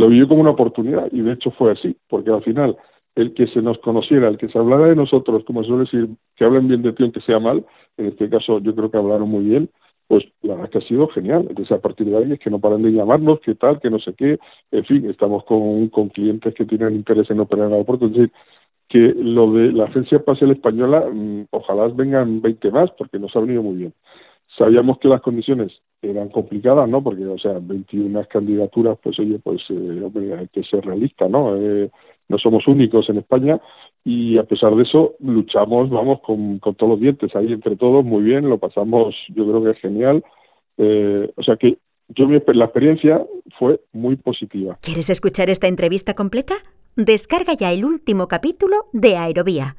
lo vio como una oportunidad y de hecho fue así, porque al final el que se nos conociera, el que se hablara de nosotros, como suele decir, que hablen bien de ti aunque sea mal, en este caso yo creo que hablaron muy bien, pues la verdad que ha sido genial. Entonces, a partir de ahí es que no paran de llamarnos, qué tal, que no sé qué. En fin, estamos con, con clientes que tienen interés en operar en aeropuerto. Es decir, que lo de la Agencia Espacial Española, mm, ojalá vengan 20 más, porque nos ha venido muy bien. Sabíamos que las condiciones eran complicadas, ¿no? Porque, o sea, 21 candidaturas, pues oye, pues eh, hay que ser realista, ¿no? Eh, no somos únicos en España y a pesar de eso luchamos, vamos, con, con todos los dientes ahí entre todos, muy bien, lo pasamos, yo creo que es genial. Eh, o sea que yo la experiencia fue muy positiva. ¿Quieres escuchar esta entrevista completa? Descarga ya el último capítulo de Aerovía